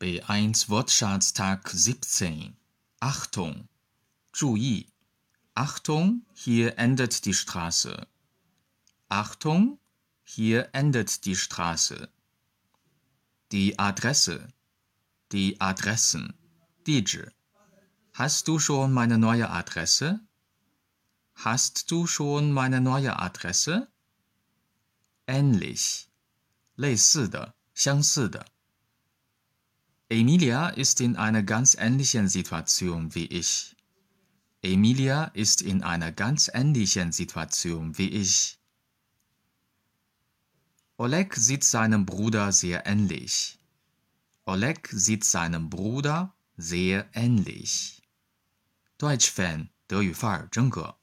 B1 Wortschatztag 17. Achtung! 注意 Achtung, hier endet die Straße. Achtung, hier endet die Straße. Die Adresse. Die Adressen. 地址 Hast du schon meine neue Adresse? Hast du schon meine neue Adresse? Ähnlich. 类似的，相似的。 Emilia ist in einer ganz ähnlichen Situation wie ich. Emilia ist in einer ganz ähnlichen Situation wie ich. Oleg sieht seinem Bruder sehr ähnlich. Oleg sieht seinem Bruder sehr ähnlich. Deutsch Fan 德语范儿真格。